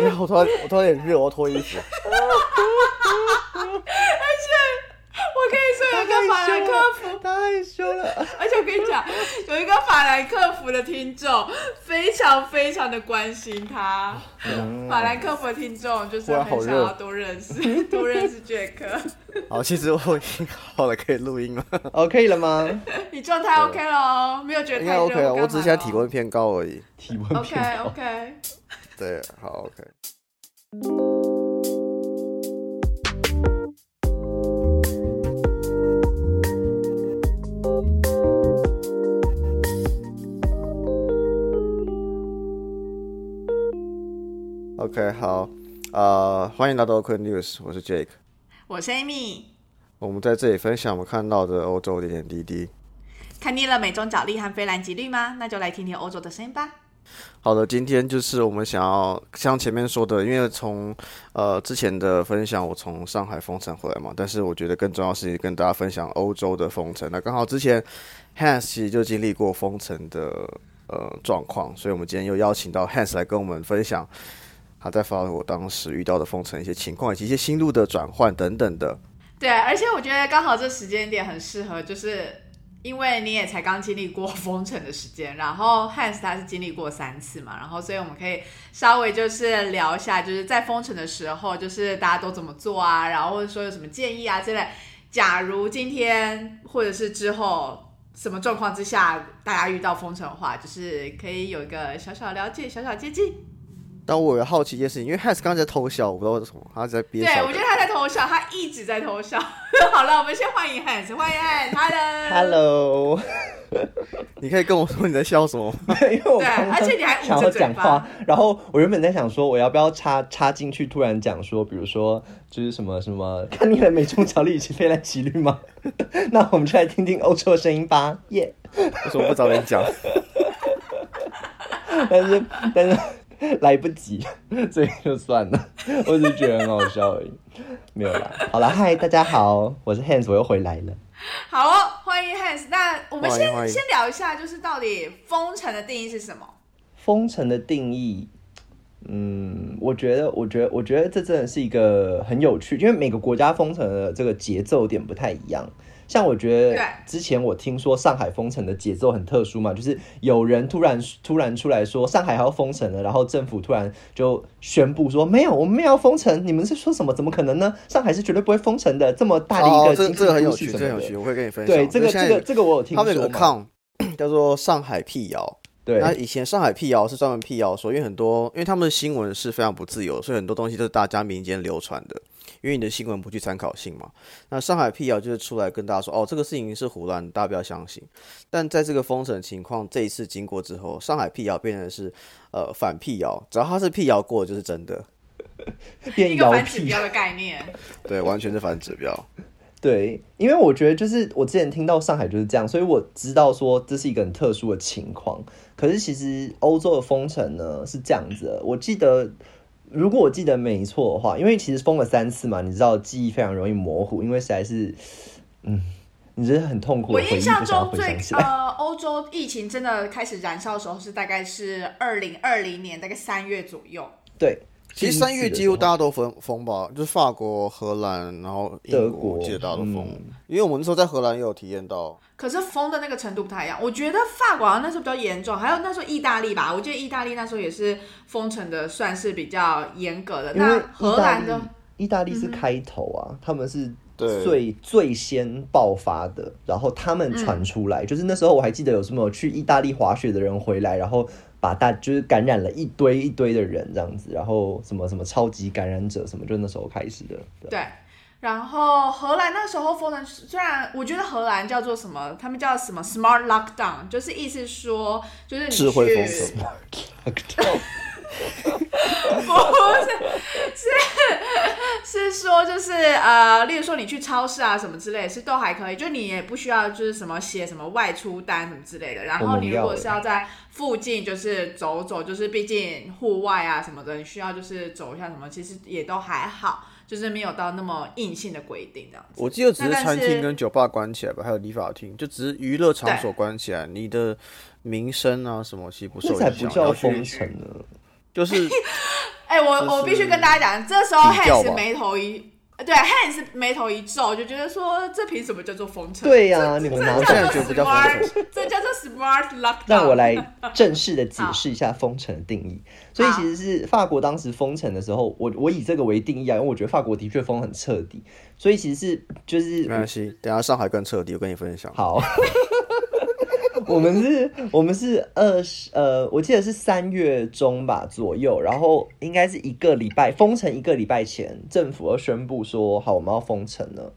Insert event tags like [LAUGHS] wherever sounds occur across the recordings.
因为我突然我突然有点热，我要脱衣服。[LAUGHS] 而且我跟你说，有一个法兰克福，太羞了。而且我跟你讲，有一个法兰克福的听众非常非常的关心他。法兰克福的听众就是很想要多认识多认识杰克。[LAUGHS] 好，其实我已经好了，可以录音了。哦，可以了吗？[LAUGHS] 你状态 OK 了哦，没有觉得太热？应该 OK 了，我只是现在体温偏高而已。体温偏高。OK OK。对，好 OK。OK，好，呃，欢迎来到 Open News，我是 Jake，我是 Amy，我们在这里分享我们看到的欧洲点点滴滴。看腻了美中角力和菲兰吉律吗？那就来听听欧洲的声音吧。好的，今天就是我们想要像前面说的，因为从呃之前的分享，我从上海封城回来嘛，但是我觉得更重要是跟大家分享欧洲的封城。那刚好之前 Hans 其实就经历过封城的呃状况，所以我们今天又邀请到 Hans 来跟我们分享。他在发我当时遇到的封城一些情况，以及一些心路的转换等等的。对，而且我觉得刚好这时间点很适合，就是因为你也才刚经历过封城的时间，然后 Hans 他是经历过三次嘛，然后所以我们可以稍微就是聊一下，就是在封城的时候，就是大家都怎么做啊，然后或者说有什么建议啊之类。假如今天或者是之后什么状况之下，大家遇到封城的话，就是可以有一个小小了解，小小接近。但我有好奇一件事情，因为 Hans 刚才在偷笑，我不知道为什么他在憋笑。对，我觉得他偷笑，他一直在偷笑。[LAUGHS] 好了，我们先欢迎 Hans，欢迎 Hans，Hello，Hello。你可以跟我说你在笑什么吗？因为我而且你还想要讲话，然后我原本在想说我要不要插插进去，突然讲说，比如说就是什么什么，看你的美中角力以及飞来骑律吗？[LAUGHS] 那我们就来听听欧洲的声音吧。耶，为什么不早点讲？但 [LAUGHS] 是但是。[LAUGHS] 来不及，[LAUGHS] 所以就算了。[LAUGHS] 我只是觉得很好笑而已，没有啦。好了，嗨，大家好，我是 Hans，我又回来了。好哦，欢迎 Hans。那我们先先聊一下，就是到底封城的定义是什么？封城的定义，嗯，我觉得，我觉得，我觉得这真的是一个很有趣，因为每个国家封城的这个节奏点不太一样。像我觉得，之前我听说上海封城的节奏很特殊嘛，就是有人突然突然出来说上海还要封城了，然后政府突然就宣布说没有，我们没有封城，你们是说什么？怎么可能呢？上海是绝对不会封城的，这么大的一个这这很有趣，这很有趣，我会跟你分享。对，这个这个这个我有听说。他们有个抗叫做上海辟谣，对，那以前上海辟谣是专门辟谣说，因为很多因为他们的新闻是非常不自由，所以很多东西都是大家民间流传的。因为你的新闻不具参考性嘛，那上海辟谣就是出来跟大家说，哦，这个事情是胡乱，大家不要相信。但在这个封城情况这一次经过之后，上海辟谣变成是呃反辟谣，只要他是辟谣过就是真的，变 [LAUGHS] [LAUGHS] 一个反指标的概念。对，完全是反指标。对，因为我觉得就是我之前听到上海就是这样，所以我知道说这是一个很特殊的情况。可是其实欧洲的封城呢是这样子，我记得。如果我记得没错的话，因为其实封了三次嘛，你知道记忆非常容易模糊，因为实在是，嗯，你真的很痛苦。我印象中最呃，欧洲疫情真的开始燃烧的时候是大概是二零二零年大概三月左右。对。其实三月几乎大家都封封吧，就是法国、荷兰，然后英国，记得大家都封。因为我们那时候在荷兰也有体验到。可是封的那个程度不太一样，我觉得法国那时候比较严重，还有那时候意大利吧，我记得意大利那时候也是封城的，算是比较严格的。那荷兰的意大利是开头啊，他们是最最先爆发的，然后他们传出来，就是那时候我还记得有什么去意大利滑雪的人回来，然后。把大就是感染了一堆一堆的人这样子，然后什么什么超级感染者什么，就那时候开始的。对，然后荷兰那时候封城，虽然我觉得荷兰叫做什么，他们叫什么 smart lockdown，就是意思说就是智慧封城。[LAUGHS] [LAUGHS] 不是，是是说就是呃，例如说你去超市啊什么之类，是都还可以，就你也不需要就是什么写什么外出单什么之类的。然后你如果是要在附近就是走走，就是毕竟户外啊什么的，你需要就是走一下什么，其实也都还好，就是没有到那么硬性的规定这样子。我记得只是餐厅跟酒吧关起来吧，还有理发厅，就只是娱乐场所关起来，你的名声啊什么其实不受影响。这才不叫封城呢。就是，[LAUGHS] 哎，我我必须跟大家讲，这时候 Hans 眉头一。对，Hans 眉头一皱，就觉得说这凭什么叫做封城？对呀，你们拿现在觉得叫封城，这叫做 smart lockdown。让我来正式的解释一下封城的定义。所以其实是法国当时封城的时候，我我以这个为定义啊，因为我觉得法国的确封很彻底。所以其实是就是没关系，等下上海更彻底，我跟你分享。好。[LAUGHS] 我们是，我们是二十，呃，我记得是三月中吧左右，然后应该是一个礼拜封城，一个礼拜前政府要宣布说好我们要封城了，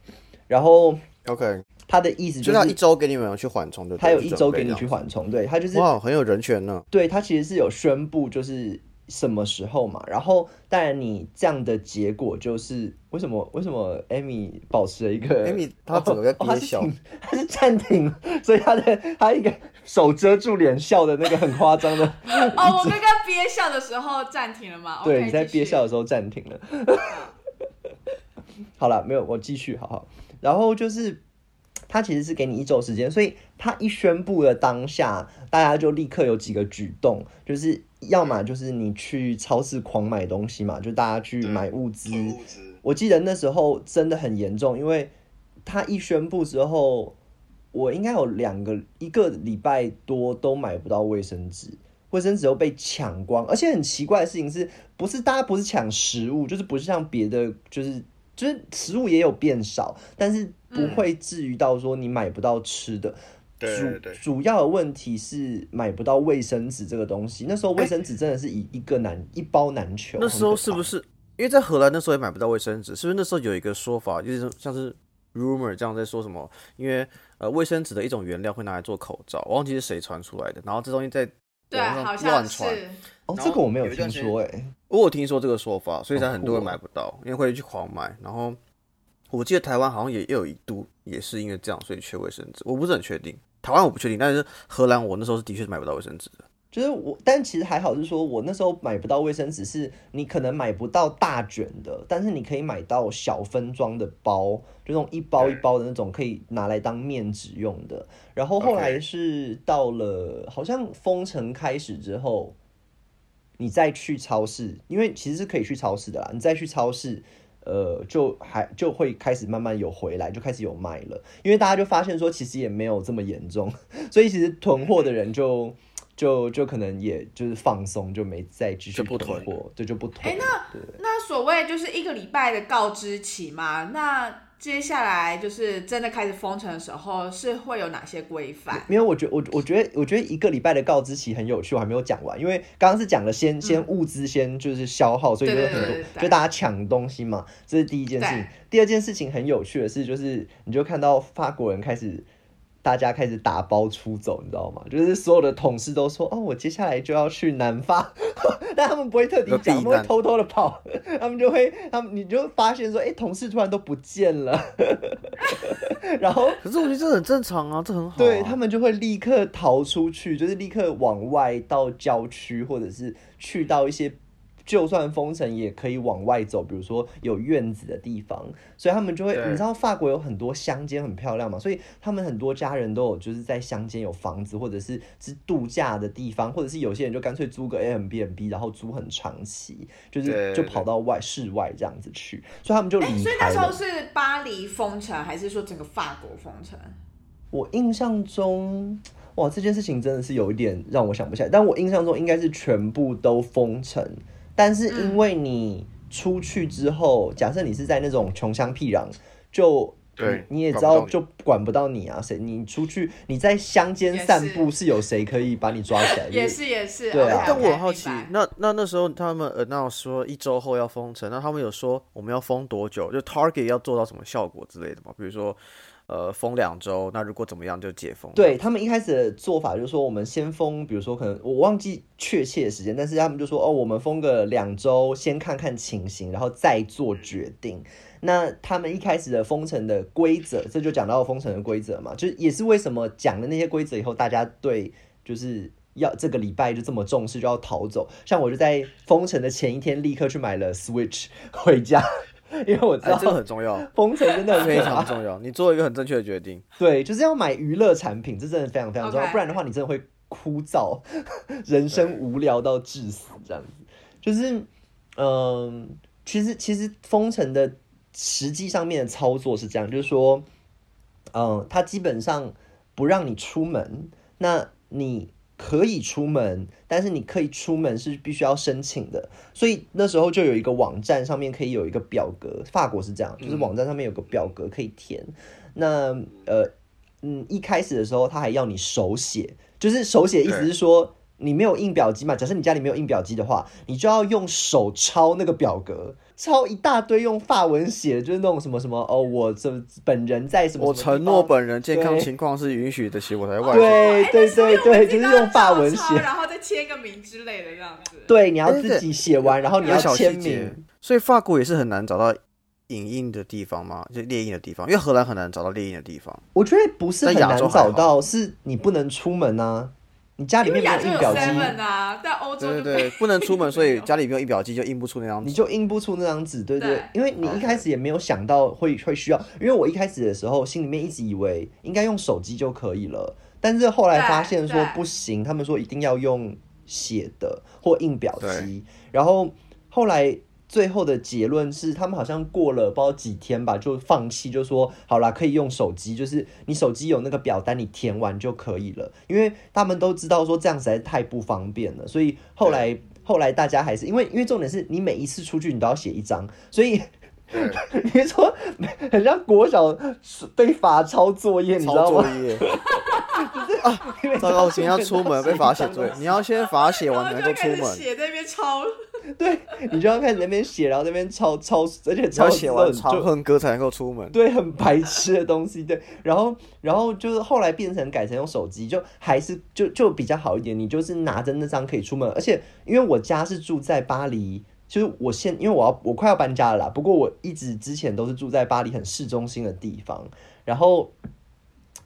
然后 OK，他的意思就是一周给你们去缓冲的，他有一周给你去缓冲，对他就是哇，很有人权呢，对他其实是有宣布就是。什么时候嘛？然后当然，你这样的结果就是为什么？为什么？Amy 保持了一个，[LAUGHS] Amy 他整个憋笑，他是暂停，所以她的她一个手遮住脸笑的那个很夸张的。[LAUGHS] 哦，我刚刚憋笑的时候暂停了吗？对，你在憋笑的时候暂停了。[LAUGHS] 好了，没有，我继续，好好。然后就是。他其实是给你一周时间，所以他一宣布的当下，大家就立刻有几个举动，就是要么就是你去超市狂买东西嘛，就大家去买物资。我记得那时候真的很严重，因为他一宣布之后，我应该有两个一个礼拜多都买不到卫生纸，卫生纸都被抢光。而且很奇怪的事情是，不是大家不是抢食物，就是不是像别的，就是就是食物也有变少，但是。不会至于到说你买不到吃的，主主要的问题是买不到卫生纸这个东西。那时候卫生纸真的是一一个难一包难求。那时候是不是因为在荷兰那时候也买不到卫生纸？是不是那时候有一个说法，就是像是 rumor 这样在说什么？因为呃卫生纸的一种原料会拿来做口罩，我忘记是谁传出来的。然后这东西在网上乱传，哦，这个我没有听说哎，我有听说这个说法，所以才很多人买不到，因为会去狂买，然后。我记得台湾好像也有一度也是因为这样，所以缺卫生纸。我不是很确定，台湾我不确定，但是荷兰我那时候是的确是买不到卫生纸的。就是我，但其实还好，是说我那时候买不到卫生纸，是你可能买不到大卷的，但是你可以买到小分装的包，就那种一包一包的那种，可以拿来当面纸用的。然后后来是到了好像封城开始之后，你再去超市，因为其实是可以去超市的啦，你再去超市。呃，就还就会开始慢慢有回来，就开始有卖了，因为大家就发现说，其实也没有这么严重，[LAUGHS] 所以其实囤货的人就就就可能也就是放松，就没再继续囤货，对，就不囤。哎，那那所谓就是一个礼拜的告知期嘛，那。接下来就是真的开始封城的时候，是会有哪些规范？没有，我觉我我觉得我觉得一个礼拜的告知期很有趣，我还没有讲完，因为刚刚是讲了先先物资先就是消耗，所以就很多就大家抢东西嘛，这是第一件事情。第二件事情很有趣的是，就是你就看到法国人开始。大家开始打包出走，你知道吗？就是所有的同事都说：“哦，我接下来就要去南方。[LAUGHS] ”但他们不会特地讲，他们会偷偷的跑。[LAUGHS] 他们就会，他们你就发现说：“哎，同事突然都不见了。[LAUGHS] ”然后，可是我觉得这很正常啊，这很好。对他们就会立刻逃出去，就是立刻往外到郊区，或者是去到一些。就算封城也可以往外走，比如说有院子的地方，所以他们就会，你知道法国有很多乡间很漂亮嘛，所以他们很多家人都有就是在乡间有房子，或者是是度假的地方，或者是有些人就干脆租个 a m b n b 然后租很长期，就是就跑到外室外这样子去，所以他们就离开。所以那时候是巴黎封城，还是说整个法国封城？我印象中，哇，这件事情真的是有一点让我想不起来，但我印象中应该是全部都封城。但是因为你出去之后，假设你是在那种穷乡僻壤，就对，你也知道就管不到你啊，谁你出去你在乡间散步，是有谁可以把你抓起来？也是也是，对啊。但我很好奇，那那那时候他们呃那说一周后要封城，那他们有说我们要封多久？就 target 要做到什么效果之类的吗？比如说。呃，封两周，那如果怎么样就解封。对他们一开始的做法就是说，我们先封，比如说可能我忘记确切的时间，但是他们就说哦，我们封个两周，先看看情形，然后再做决定。那他们一开始的封城的规则，这就讲到封城的规则嘛，就也是为什么讲了那些规则以后，大家对就是要这个礼拜就这么重视，就要逃走。像我就在封城的前一天，立刻去买了 Switch 回家。[LAUGHS] 因为我知道这个很重要，封城真的非常重要。你做一个很正确的决定，对，就是要买娱乐产品，这真的非常非常重要。不然的话，你真的会枯燥，[LAUGHS] 人生无聊到致死这样子。就是嗯，其实其实封城的实际上面的操作是这样，就是说，嗯，它基本上不让你出门，那你可以出门，但是你可以出门是必须要申请的，所以那时候就有一个网站上面可以有一个表格，法国是这样，就是网站上面有个表格可以填，那呃嗯，一开始的时候他还要你手写，就是手写意思是说。你没有印表机嘛？假设你家里没有印表机的话，你就要用手抄那个表格，抄一大堆用法文写，就是那种什么什么哦，我这本人在什么？我承诺本人健康情况是允许的，写我才外。对对对对，就是用法文写，然后再签个名之类的这样子。对，你要自己写完，然后你要签名。所以法国也是很难找到影印的地方吗？就列印的地方，因为荷兰很难找到列印的地方。我觉得不是很难找到，是你不能出门啊。你家里面没有印表机啊？在欧洲对对对，不能出门，所以 [LAUGHS] 家里没有印表机就印不出那张纸，你就印不出那张纸，对对。因为你一开始也没有想到会会需要，因为我一开始的时候心里面一直以为应该用手机就可以了，但是后来发现说不行，他们说一定要用写的或印表机，然后后来。最后的结论是，他们好像过了不知道几天吧，就放弃，就说好啦，可以用手机，就是你手机有那个表单，你填完就可以了。因为他们都知道说这样实在太不方便了，所以后来后来大家还是因为因为重点是你每一次出去你都要写一张，所以 [LAUGHS] 你说很像国小被罚抄作业，你知道吗？啊！糟糕，今天要出门被罚写作业，[LAUGHS] 你要先罚写完才能够出门。写那边抄。对你就要开始那边写，然后那边抄抄，而且抄写完抄恨歌才能够出门。对，很白痴的东西。对，[LAUGHS] 然后然后就是后来变成改成用手机，就还是就就比较好一点。你就是拿着那张可以出门，而且因为我家是住在巴黎，就是我现因为我要我快要搬家了啦。不过我一直之前都是住在巴黎很市中心的地方，然后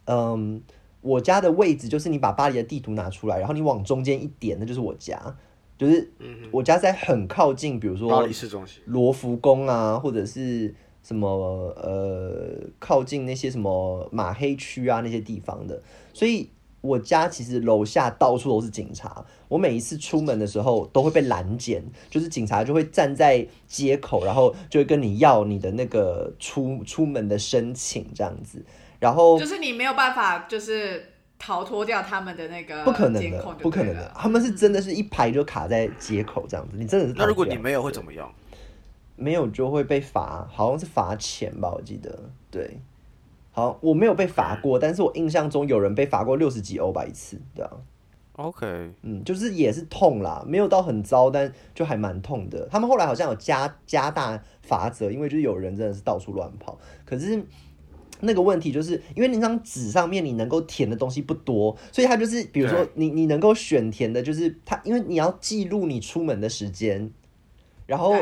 嗯，我家的位置就是你把巴黎的地图拿出来，然后你往中间一点，那就是我家。就是我家在很靠近，比如说罗浮宫啊，或者是什么呃，靠近那些什么马黑区啊那些地方的，所以我家其实楼下到处都是警察。我每一次出门的时候都会被拦检，就是警察就会站在街口，然后就会跟你要你的那个出出门的申请这样子，然后就是你没有办法就是。逃脱掉他们的那个不可能的，不可能的。他们是真的是一排就卡在街口这样子，你真的是。那如果你没有会怎么样？没有就会被罚，好像是罚钱吧，我记得。对，好，我没有被罚过，但是我印象中有人被罚过六十几欧吧一次，对啊。OK，嗯，就是也是痛啦，没有到很糟，但就还蛮痛的。他们后来好像有加加大罚则，因为就是有人真的是到处乱跑，可是。那个问题就是因为那张纸上面你能够填的东西不多，所以它就是比如说你你能够选填的，就是它，因为你要记录你出门的时间，然后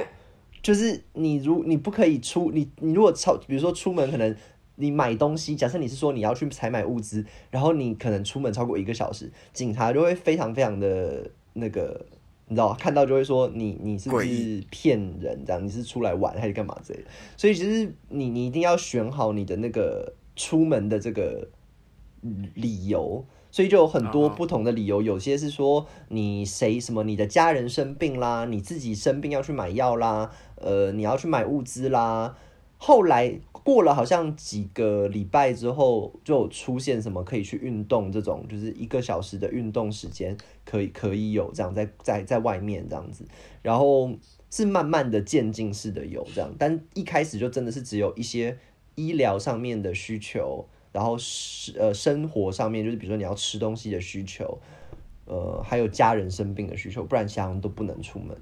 就是你如你不可以出你你如果超，比如说出门可能你买东西，假设你是说你要去采买物资，然后你可能出门超过一个小时，警察就会非常非常的那个。你知道看到就会说你你是不是骗人这样？你是出来玩还是干嘛之类的？所以其实你你一定要选好你的那个出门的这个理由。所以就有很多不同的理由，有些是说你谁什么你的家人生病啦，你自己生病要去买药啦，呃，你要去买物资啦。后来。过了好像几个礼拜之后，就出现什么可以去运动这种，就是一个小时的运动时间可以可以有这样在在在外面这样子，然后是慢慢的渐进式的有这样，但一开始就真的是只有一些医疗上面的需求，然后是呃生活上面就是比如说你要吃东西的需求，呃还有家人生病的需求，不然其他人都不能出门，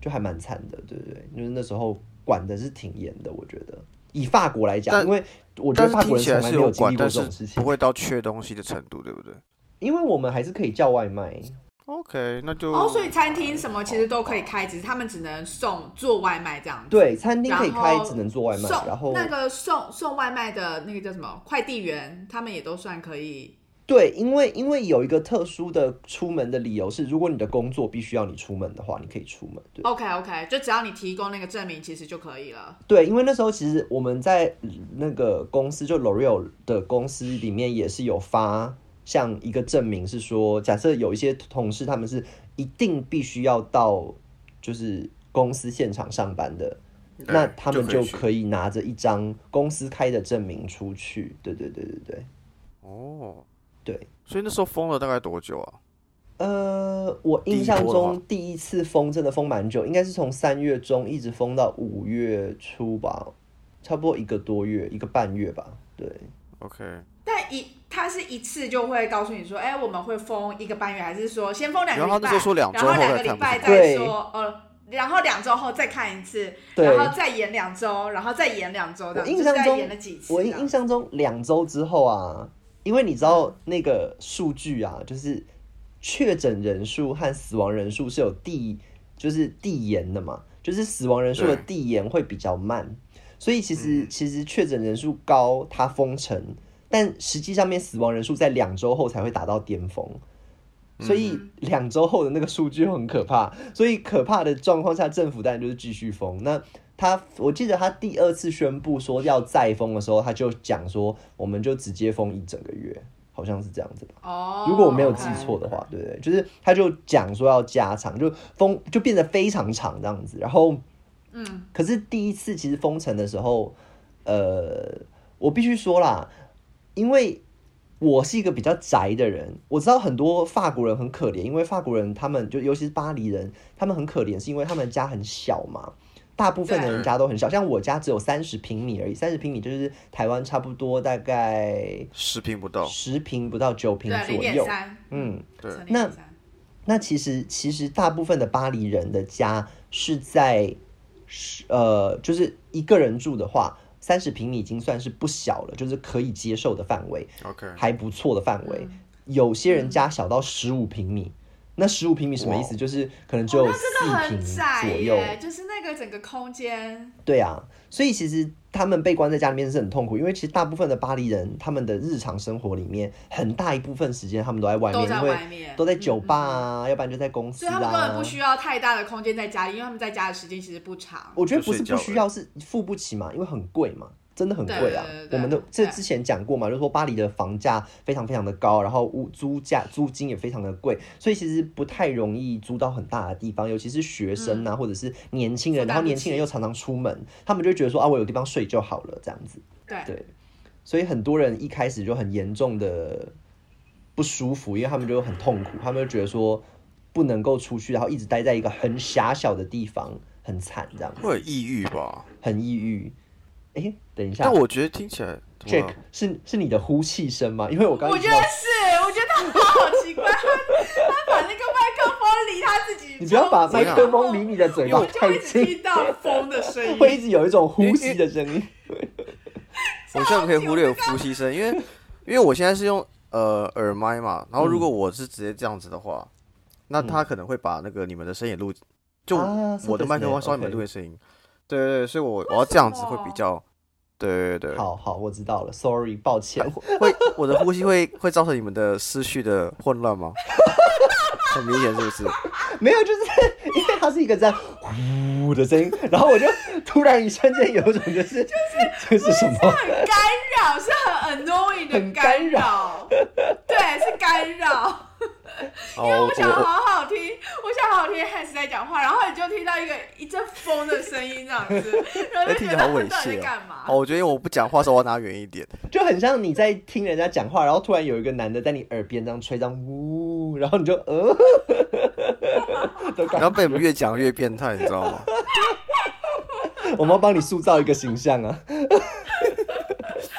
就还蛮惨的，对不对？因为那时候管的是挺严的，我觉得。以法国来讲，因为我觉得法国人从来没有经历过这种事情，不会到缺东西的程度，对不对？因为我们还是可以叫外卖。OK，那就哦，所以餐厅什么其实都可以开，只是他们只能送做外卖这样子。对，餐厅可以开，只能做外卖。然后那个送送外卖的那个叫什么快递员，他们也都算可以。对，因为因为有一个特殊的出门的理由是，如果你的工作必须要你出门的话，你可以出门。对，OK OK，就只要你提供那个证明，其实就可以了。对，因为那时候其实我们在那个公司，就 L'Oreal 的公司里面也是有发像一个证明，是说假设有一些同事他们是一定必须要到就是。公司现场上班的，那他们就可以拿着一张公司开的证明出去。对对对对对。哦，对，所以那时候封了大概多久啊？呃，我印象中第一次封真的封蛮久，应该是从三月中一直封到五月初吧，差不多一个多月，一个半月吧。对，OK。但一他是一次就会告诉你说，哎，我们会封一个半月，还是说先封两个礼拜，然后两个礼拜再说，呃，然后两周后再看一次，然后再延两周，然后再延两周的。印象中延了几次？我印象中两周之后啊，因为你知道那个数据啊，就是。确诊人数和死亡人数是有递，就是递延的嘛，就是死亡人数的递延会比较慢，所以其实其实确诊人数高，它封城，但实际上面死亡人数在两周后才会达到巅峰，所以两周后的那个数据很可怕，所以可怕的状况下，政府当然就是继续封。那他我记得他第二次宣布说要再封的时候，他就讲说，我们就直接封一整个月。好像是这样子吧，哦，如果我没有记错的话，对对，就是他就讲说要加长，就封就变得非常长这样子，然后，嗯，可是第一次其实封城的时候，呃，我必须说啦，因为我是一个比较宅的人，我知道很多法国人很可怜，因为法国人他们就尤其是巴黎人，他们很可怜，是因为他们家很小嘛。大部分的人家都很小，像我家只有三十平米而已，三十平米就是台湾差不多大概十平不到，十平不到九平左右。嗯，对。那那其实其实大部分的巴黎人的家是在呃，就是一个人住的话，三十平米已经算是不小了，就是可以接受的范围。OK，还不错的范围。有些人家小到十五平米。那十五平米什么意思？就是可能只有四平左右，就是那个整个空间。对啊，所以其实他们被关在家里面是很痛苦，因为其实大部分的巴黎人，他们的日常生活里面很大一部分时间他们都在外面，都在外面都在酒吧啊，要不然就在公司啊。所以他们根本不需要太大的空间在家里，因为他们在家的时间其实不长。我觉得不是不需要，是付不起嘛，因为很贵嘛。真的很贵啊！我们的这之前讲过嘛，就是说巴黎的房价非常非常的高，然后屋租价租金也非常的贵，所以其实不太容易租到很大的地方，尤其是学生啊，或者是年轻人，然后年轻人又常常出门，他们就觉得说啊，我有地方睡就好了，这样子。对，所以很多人一开始就很严重的不舒服，因为他们就很痛苦，他们就觉得说不能够出去，然后一直待在一个很狭小的地方，很惨这样子。会抑郁吧？很抑郁。哎，等一下，但我觉得听起来，Jack 是是你的呼气声吗？因为我刚我觉得是，我觉得他好奇怪，他把那个麦克风离他自己，你不要把麦克风离你的嘴巴太近，听到风的声音，[LAUGHS] 会一直有一种呼吸的声音。[LAUGHS] 我现在可以忽略呼吸声，因为因为我现在是用呃耳麦嘛，然后如果我是直接这样子的话，那他可能会把那个你们的声音录，就我的麦克风稍微没录声音。对对对，所以我我要这样子会比较。对对对，好好，我知道了，sorry，抱歉，会我的呼吸会会造成你们的思绪的混乱吗？[LAUGHS] 很明显是不是？没有，就是因为它是一个在呼的声音，然后我就突然一瞬间有一种就是就是这是什么？很干扰，是很 annoying 的干扰，对，是干扰。[LAUGHS] 因为我想好好听，我想好好听 Hans 在讲话，然后你就听到一个一阵风的声音这样子，[LAUGHS] 然后就觉得好猥亵干嘛？哦，我觉得我不讲话时候我要拿远一点，[LAUGHS] 就很像你在听人家讲话，然后突然有一个男的在你耳边这样吹，这样呜，然后你就呃，然后被我们越讲越变态，你知道吗？我们要帮你塑造一个形象啊！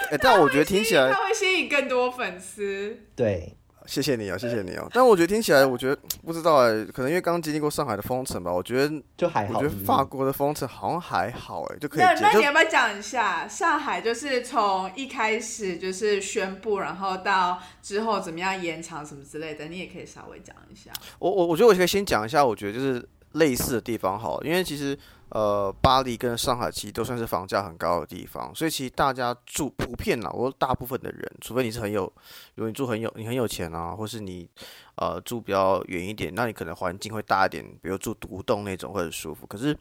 哎，但我觉得听起来他会吸引更多粉丝，对。谢谢你哦，谢谢你哦。但我觉得听起来，我觉得不知道哎，可能因为刚经历过上海的封城吧。我觉得就还好。我觉得法国的封城好像还好哎，就可以。那那你要不要讲一下上海？就是从一开始就是宣布，然后到之后怎么样延长什么之类的，你也可以稍微讲一下。我我我觉得我可以先讲一下，我觉得就是类似的地方好，因为其实。呃，巴黎跟上海其实都算是房价很高的地方，所以其实大家住普遍啦，我大部分的人，除非你是很有，如果你住很有，你很有钱啊，或是你呃住比较远一点，那你可能环境会大一点，比如住独栋那种会很舒服。可是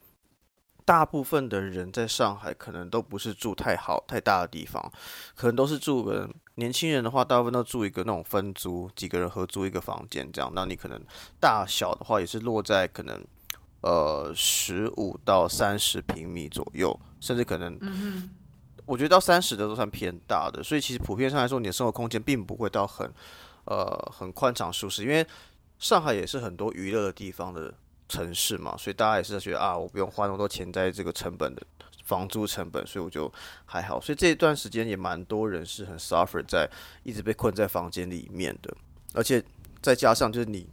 大部分的人在上海可能都不是住太好太大的地方，可能都是住个年轻人的话，大部分都住一个那种分租，几个人合租一个房间这样。那你可能大小的话也是落在可能。呃十五到三十平米左右，甚至可能，我觉得到三十的都算偏大的。所以其实普遍上来说，你的生活空间并不会到很呃很宽敞舒适，因为上海也是很多娱乐的地方的城市嘛，所以大家也是觉得啊，我不用花那么多钱在这个成本的。房租成本，所以我就还好，所以这一段时间也蛮多人是很 suffer 在一直被困在房间里面的，而且再加上就是你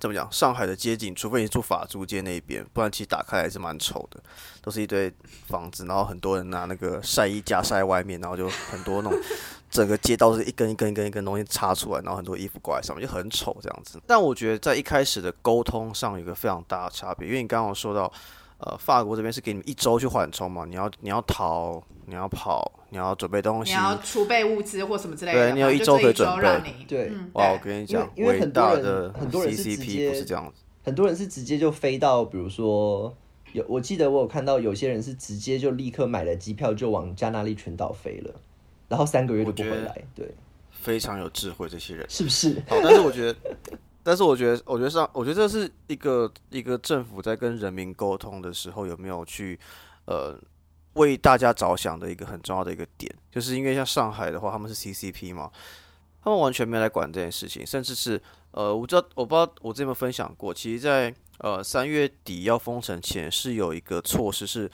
怎么讲，上海的街景，除非你住法租界那边，不然其实打开还是蛮丑的，都是一堆房子，然后很多人拿那个晒衣架晒在外面，然后就很多那种整个街道是一根一根一根一根东西插出来，然后很多衣服挂在上面，就很丑这样子。但我觉得在一开始的沟通上有一个非常大的差别，因为你刚刚说到。呃，法国这边是给你们一周去缓冲嘛？你要你要逃，你要跑，你要准备东西，你要储备物资或什么之类的。对你有一周可以准备。对，哇，我跟你讲，因为很多人很多人是直接不是这样子，很多人是直接就飞到，比如说有，我记得我有看到有些人是直接就立刻买了机票就往加纳利群岛飞了，然后三个月就不回来。对，非常有智慧这些人，是不是？好，但是我觉得。但是我觉得，我觉得上，我觉得这是一个一个政府在跟人民沟通的时候，有没有去呃为大家着想的一个很重要的一个点，就是因为像上海的话，他们是 CCP 嘛，他们完全没来管这件事情，甚至是呃，我知道我不知道我这边分享过，其实，在呃三月底要封城前，是有一个措施是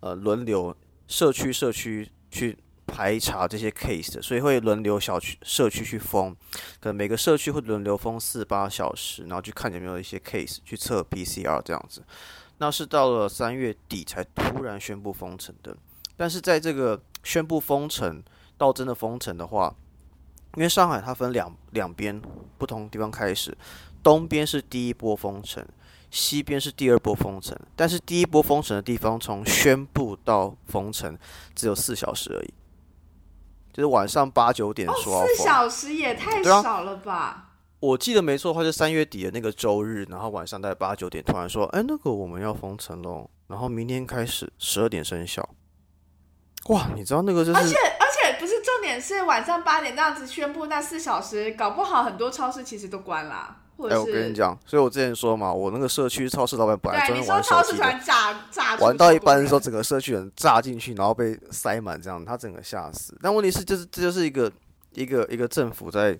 呃轮流社区社区去。排查这些 case 的，所以会轮流小区社区去封，可能每个社区会轮流封四八小时，然后去看有没有一些 case 去测 PCR 这样子。那是到了三月底才突然宣布封城的。但是在这个宣布封城到真的封城的话，因为上海它分两两边不同地方开始，东边是第一波封城，西边是第二波封城。但是第一波封城的地方从宣布到封城只有四小时而已。就是晚上八九点说四小时也太少了吧？我记得没错的话，就三月底的那个周日，然后晚上大概八九点突然说：“哎，那个我们要封城喽，然后明天开始十二点生效。”哇，你知道那个就是，而且而且不是重点是晚上八点那样子宣布那四小时，搞不好很多超市其实都关了。哎，我跟你讲，所以我之前说嘛，我那个社区超市老板本来专门玩手机的，玩到一半的时候，整个社区人炸进去，然后被塞满，这样他整个吓死。但问题是，就是这就是一个一个一个政府在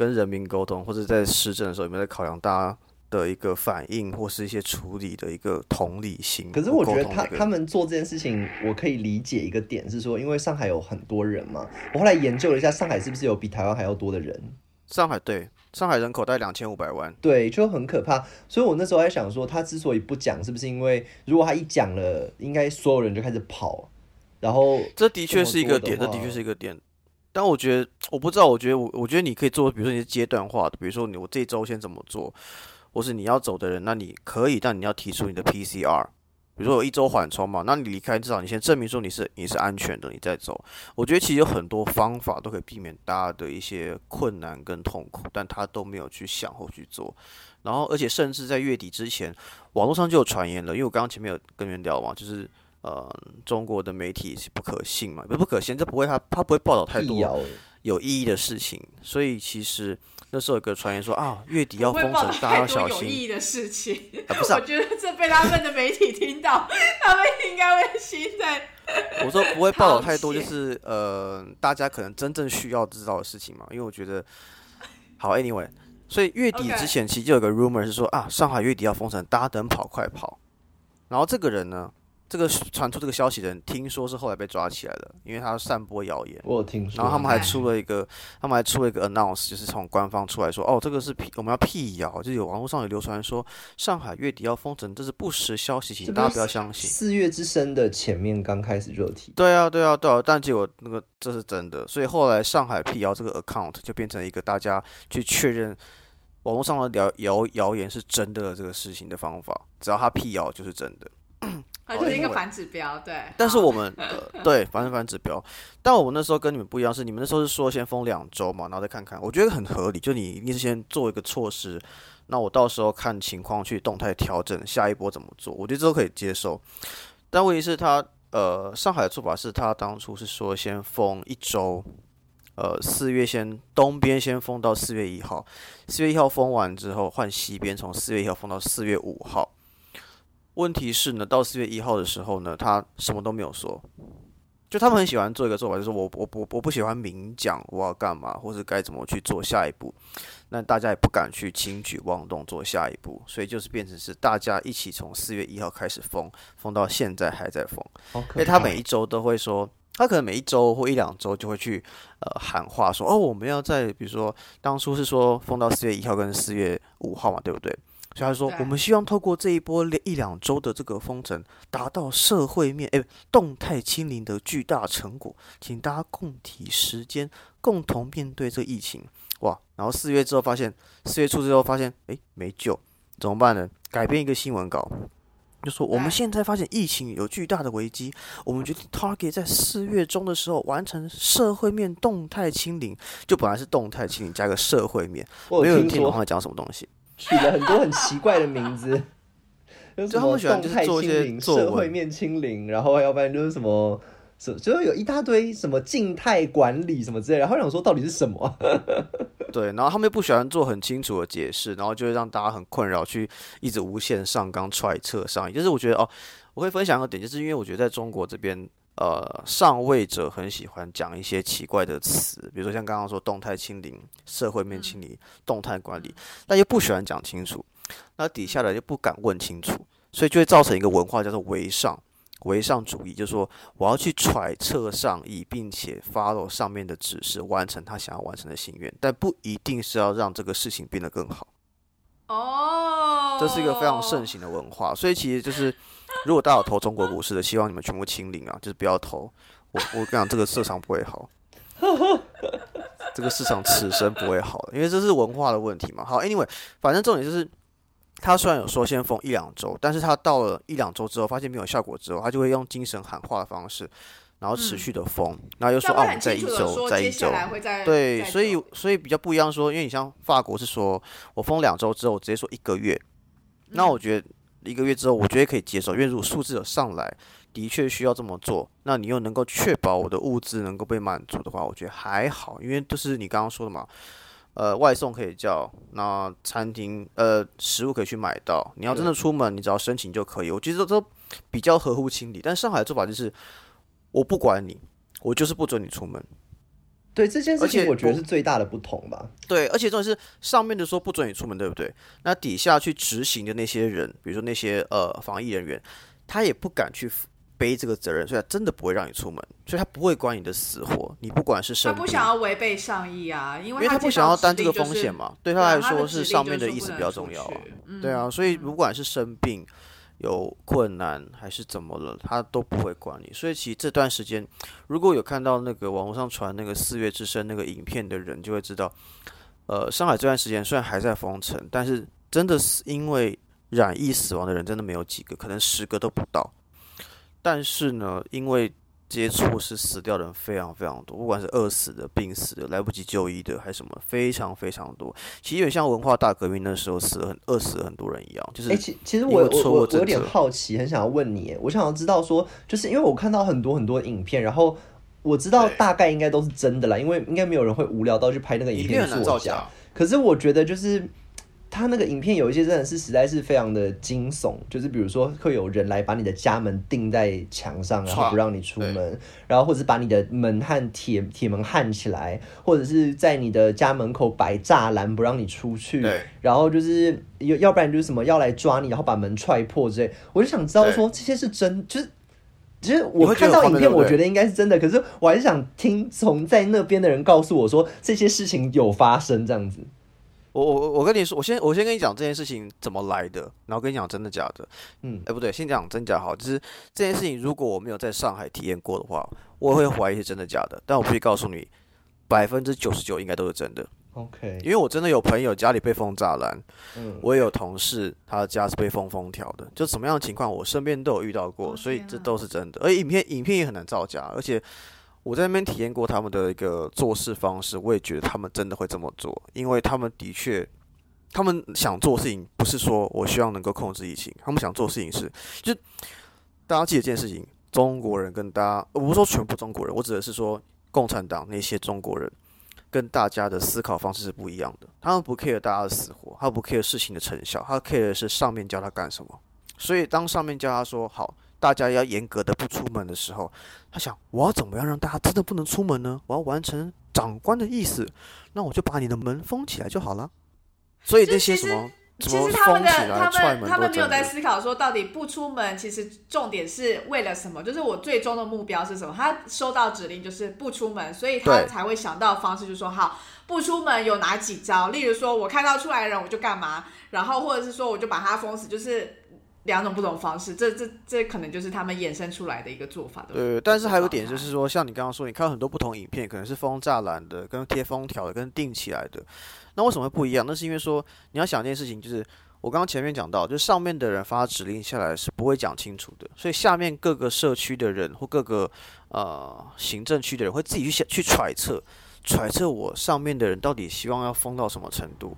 跟人民沟通，或者在施政的时候，有没有在考量大家的一个反应，或是一些处理的一个同理心？可是我觉得他他们做这件事情，我可以理解一个点是说，因为上海有很多人嘛，我后来研究了一下，上海是不是有比台湾还要多的人？上海对。上海人口大概两千五百万，对，就很可怕。所以我那时候在想说，他之所以不讲，是不是因为如果他一讲了，应该所有人就开始跑，然后这的确是一个点，这的确是一个点。但我觉得，我不知道，我觉得我我觉得你可以做，比如说你是阶段化的，比如说你我这周先怎么做，或是你要走的人，那你可以，但你要提出你的 PCR。比如说有一周缓冲嘛，那你离开至少你先证明说你是你是安全的，你再走。我觉得其实有很多方法都可以避免大家的一些困难跟痛苦，但他都没有去想或去做。然后而且甚至在月底之前，网络上就有传言了，因为我刚刚前面有跟人聊嘛，就是呃中国的媒体是不可信嘛，不不可信，这不会他他不会报道太多有意义的事情，所以其实。那时候有个传言说啊，月底要封城，大家要小心。有意义的事情，不是？我觉得这被他们的媒体听到，他们应该会心在。[LAUGHS] 我说不会报道太多，就是呃，大家可能真正需要知道的事情嘛。因为我觉得，好，anyway，所以月底之前其实就有个 rumor 是说啊，上海月底要封城，大家等跑快跑。然后这个人呢？这个传出这个消息的人，听说是后来被抓起来的，因为他散播谣言。我有听说。然后他们还出了一个，他们还出了一个 announce，就是从官方出来说，哦，这个是辟，我们要辟谣，就有网络上有流传说上海月底要封城，这是不实消息，请大家不要相信。四月之声的前面刚开始热题。对啊，对啊，对啊，但结果那个这是真的，所以后来上海辟谣这个 account 就变成一个大家去确认网络上的谣谣谣言是真的这个事情的方法，只要他辟谣就是真的。它就是一个反指标，对。但是我们呃，对，反正反指标。但我们那时候跟你们不一样，是你们那时候是说先封两周嘛，然后再看看。我觉得很合理，就你一定是先做一个措施，那我到时候看情况去动态调整下一波怎么做，我觉得这都可以接受。但问题是，他呃，上海的做法是他当初是说先封一周，呃，四月先东边先封到四月一号，四月一号封完之后换西边，从四月一号封到四月五号。问题是呢，到四月一号的时候呢，他什么都没有说。就他们很喜欢做一个做法，就是我我我我不喜欢明讲我要干嘛，或是该怎么去做下一步。那大家也不敢去轻举妄动做下一步，所以就是变成是大家一起从四月一号开始封，封到现在还在封。因为他每一周都会说，他可能每一周或一两周就会去呃喊话说，哦，我们要在比如说当初是说封到四月一号跟四月五号嘛，对不对？所以他说，我们希望透过这一波一两周的这个封城，达到社会面诶动态清零的巨大成果，请大家共体时间，共同面对这疫情。哇！然后四月之后发现，四月初之后发现，诶，没救，怎么办呢？改编一个新闻稿，就说我们现在发现疫情有巨大的危机，我们决定 target 在四月中的时候完成社会面动态清零。就本来是动态清零加个社会面，没有人听懂他讲什么东西。取了很多很奇怪的名字，[LAUGHS] 就他们喜欢就是做一些社会面清零，然后要不然就是什么，就有一大堆什么静态管理什么之类，然后想说到底是什么？[LAUGHS] 对，然后他们又不喜欢做很清楚的解释，然后就会让大家很困扰，去一直无限上纲揣测上。就是我觉得哦，我会分享一个点，就是因为我觉得在中国这边。呃，上位者很喜欢讲一些奇怪的词，比如说像刚刚说动态清零、社会面清理、动态管理，但又不喜欢讲清楚，那底下的又不敢问清楚，所以就会造成一个文化叫做唯上、唯上主义，就是说我要去揣测上意，并且 follow 上面的指示，完成他想要完成的心愿，但不一定是要让这个事情变得更好。哦，这是一个非常盛行的文化，所以其实就是。[LAUGHS] 如果大家有投中国股市的，希望你们全部清零啊！就是不要投。我我跟你讲，这个市场不会好，这个市场此生不会好，因为这是文化的问题嘛。好，Anyway，反正重点就是，他虽然有说先封一两周，但是他到了一两周之后，发现没有效果之后，他就会用精神喊话的方式，然后持续的封，然后又说啊，我们在一周，在一周，对，所以所以比较不一样说，因为你像法国是说我封两周之后，直接说一个月，那我觉得。一个月之后，我觉得可以接受，因为如果数字有上来，的确需要这么做，那你又能够确保我的物资能够被满足的话，我觉得还好，因为就是你刚刚说的嘛，呃，外送可以叫，那餐厅呃食物可以去买到，你要真的出门，你只要申请就可以，我觉得都比较合乎情理。但上海的做法就是，我不管你，我就是不准你出门。对这件事情，我觉得是最大的不同吧。对，而且重点是上面的说不准你出门，对不对？那底下去执行的那些人，比如说那些呃防疫人员，他也不敢去背这个责任，所以他真的不会让你出门，所以他不会管你的死活。你不管是生，他不想要违背上意啊，因为因为他不想要担这个风险嘛。对他来说，是上面的意思比较重要啊。对啊，所以不管是生病。有困难还是怎么了，他都不会管你。所以其实这段时间，如果有看到那个网络上传那个四月之声那个影片的人，就会知道，呃，上海这段时间虽然还在封城，但是真的是因为染疫死亡的人真的没有几个，可能十个都不到。但是呢，因为接触是死掉的人非常非常多，不管是饿死的、病死的、来不及就医的，还是什么，非常非常多。其实有点像文化大革命那时候死了很饿死了很多人一样。就是，哎，其其实我我我有点好奇，很想要问你，我想要知道说，就是因为我看到很多很多影片，然后我知道大概应该都是真的啦，因为应该没有人会无聊到去拍那个影片作假。可是我觉得就是。他那个影片有一些真的是实在是非常的惊悚，就是比如说会有人来把你的家门钉在墙上，然后不让你出门，然后或者把你的门焊铁铁门焊起来，或者是在你的家门口摆栅栏不让你出去，然后就是要要不然就是什么要来抓你，然后把门踹破之类。我就想知道说这些是真，就是其实我看到影片，我觉得应该是真的，可是我还是想听从在那边的人告诉我说这些事情有发生这样子。我我我跟你说，我先我先跟你讲这件事情怎么来的，然后跟你讲真的假的。嗯，哎不对，先讲真假好。就是这件事情，如果我没有在上海体验过的话，我会怀疑是真的假的。但我必须告诉你，百分之九十九应该都是真的。OK，因为我真的有朋友家里被封栅栏，嗯，我也有同事他的家是被封封条的，就什么样的情况我身边都有遇到过，所以这都是真的。而影片影片也很难造假，而且。我在那边体验过他们的一个做事方式，我也觉得他们真的会这么做，因为他们的确，他们想做事情不是说我希望能够控制疫情，他们想做事情是，就大家记得一件事情：中国人跟大家，我不是说全部中国人，我指的是说共产党那些中国人跟大家的思考方式是不一样的。他们不 care 大家的死活，他不 care 事情的成效，他 care 的是上面教他干什么。所以当上面叫他说好，大家要严格的不出门的时候，他想我要怎么样让大家真的不能出门呢？我要完成长官的意思，那我就把你的门封起来就好了。所以这些什么？其实他们的他们他们没有在思考说到底不出门，其实重点是为了什么？就是我最终的目标是什么？他收到指令就是不出门，所以他才会想到方式，就说好不出门有哪几招？例如说我看到出来的人我就干嘛，然后或者是说我就把他封死，就是两种不同方式。这这这可能就是他们衍生出来的一个做法。对，但是还有点就是说，像你刚刚说，你看很多不同影片，可能是封栅栏的、跟贴封条的、跟钉起来的。那为什么会不一样？那是因为说你要想一件事情，就是我刚刚前面讲到，就是上面的人发指令下来是不会讲清楚的，所以下面各个社区的人或各个呃行政区的人会自己去想去揣测，揣测我上面的人到底希望要封到什么程度，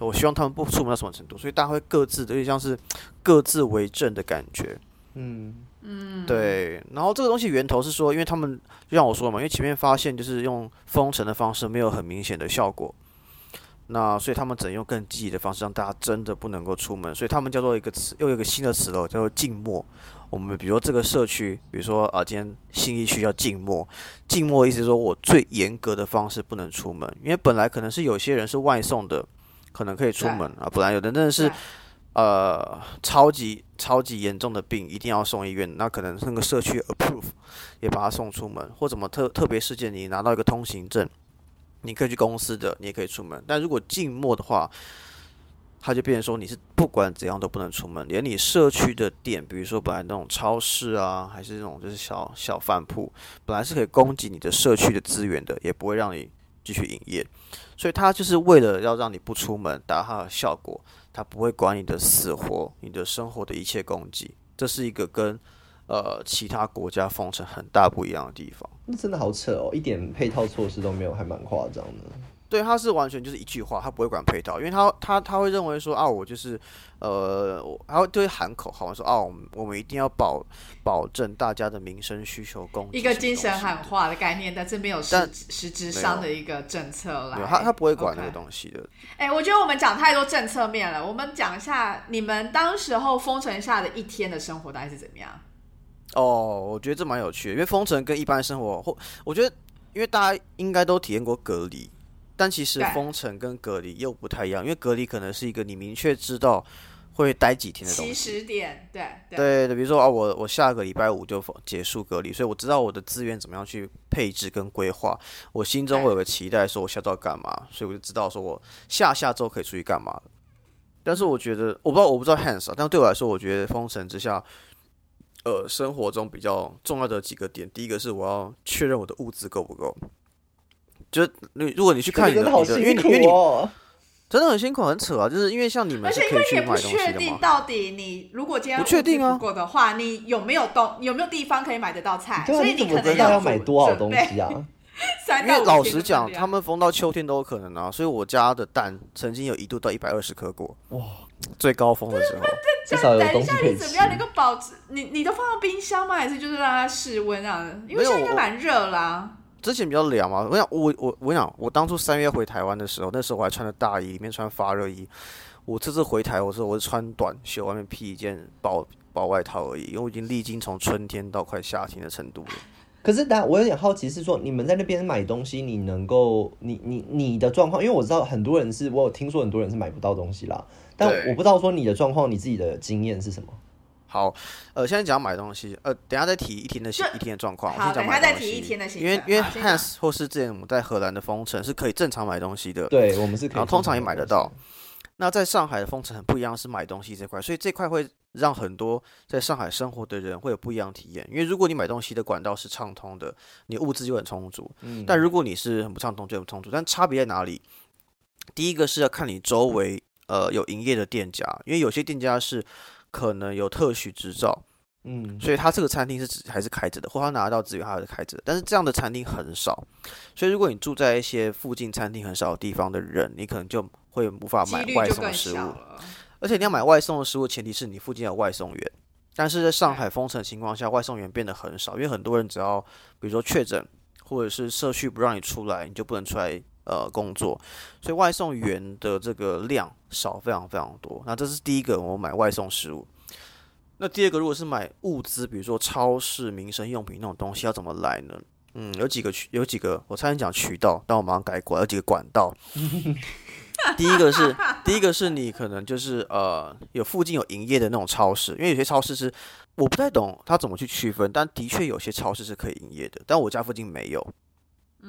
我希望他们不出门到什么程度，所以大家会各自的，有点像是 [TSK] 各自为政的感觉。嗯嗯，对。然后这个东西源头是说，因为他们就像我说嘛，因为前面发现就是用封城的方式没有很明显的效果。那所以他们只能用更积极的方式，让大家真的不能够出门。所以他们叫做一个词，又有一个新的词了，叫做静默。我们比如说这个社区，比如说啊，今天新一区叫静默。静默意思说我最严格的方式不能出门，因为本来可能是有些人是外送的，可能可以出门啊。不然有的真的是呃超级超级严重的病，一定要送医院，那可能那个社区 approve 也把他送出门，或怎么特特别事件，你拿到一个通行证。你可以去公司的，你也可以出门。但如果静默的话，他就变成说你是不管怎样都不能出门，连你社区的店，比如说本来那种超市啊，还是那种就是小小饭铺，本来是可以供给你的社区的资源的，也不会让你继续营业。所以他就是为了要让你不出门，达到他的效果，他不会管你的死活，你的生活的一切供给。这是一个跟。呃，其他国家封城很大不一样的地方，那真的好扯哦，一点配套措施都没有，还蛮夸张的。对，他是完全就是一句话，他不会管配套，因为他他他会认为说啊，我就是呃，然后就会喊口号说啊，我们我们一定要保保证大家的民生需求供一个精神喊话的概念，但这边有实实质上的一个政策来，他他不会管那个东西的。哎，我觉得我们讲太多政策面了，我们讲一下你们当时候封城下的一天的生活大概是怎么样？哦，我觉得这蛮有趣的，因为封城跟一般生活，或我觉得，因为大家应该都体验过隔离，但其实封城跟隔离又不太一样，因为隔离可能是一个你明确知道会待几天的东西。起始点，对对对，比如说啊，我我下个礼拜五就结束隔离，所以我知道我的资源怎么样去配置跟规划，我心中会有个期待，说我下周要干嘛，所以我就知道说我下下周可以出去干嘛但是我觉得，我不知道我不知道 Hans 啊，但对我来说，我觉得封城之下。呃，生活中比较重要的几个点，第一个是我要确认我的物资够不够。就你如果你去看你的，因为你因为你真的很辛苦很扯啊，就是因为像你们，而且因为你也不确定到底你如果今天不确定的话，你有没有东有没有地方可以买得到菜，所以你可能要买多少东西啊？[LAUGHS] 因为老实讲，他们封到秋天都有可能啊，所以我家的蛋曾经有一度到一百二十颗过哇。最高峰的时候，至少有等一下，你怎么样能够保持？你你都放到冰箱吗？还是就是让它室温啊？因为现在应该蛮热啦。之前比较凉嘛。我想，我我我想，我当初三月回台湾的时候，那时候我还穿着大衣，里面穿发热衣。我这次回台，我说我是穿短袖，外面披一件薄薄外套而已，因为我已经历经从春天到快夏天的程度了。可是，但我有点好奇，是说你们在那边买东西，你能够，你你你的状况，因为我知道很多人是，我有听说很多人是买不到东西啦。但我不知道说你的状况，你自己的经验是什么？好，呃，现在讲买东西，呃，等下再提一天的一天的状况。好，等下再提一天的因为因为 Hans 或是之前我们在荷兰的封城是可以正常买东西的，对我们是，然后通常也买得到。那在上海的封城很不一样，是买东西这块，所以这块会让很多在上海生活的人会有不一样体验。因为如果你买东西的管道是畅通的，你物资就很充足。嗯，但如果你是很不畅通，就很充足。但差别在哪里？第一个是要看你周围。呃，有营业的店家，因为有些店家是可能有特许执照，嗯，所以他这个餐厅是指还是开着的，或他拿到资源还是开着的。但是这样的餐厅很少，所以如果你住在一些附近餐厅很少的地方的人，你可能就会无法买外送食物。而且你要买外送的食物，前提是你附近有外送员。但是在上海封城的情况下，外送员变得很少，因为很多人只要比如说确诊，或者是社区不让你出来，你就不能出来。呃，工作，所以外送员的这个量少非常非常多。那这是第一个，我买外送食物。那第二个，如果是买物资，比如说超市、民生用品那种东西，要怎么来呢？嗯，有几个渠，有几个，我差点讲渠道，但我马上改过来，有几个管道。[LAUGHS] 第一个是，第一个是你可能就是呃，有附近有营业的那种超市，因为有些超市是我不太懂它怎么去区分，但的确有些超市是可以营业的，但我家附近没有，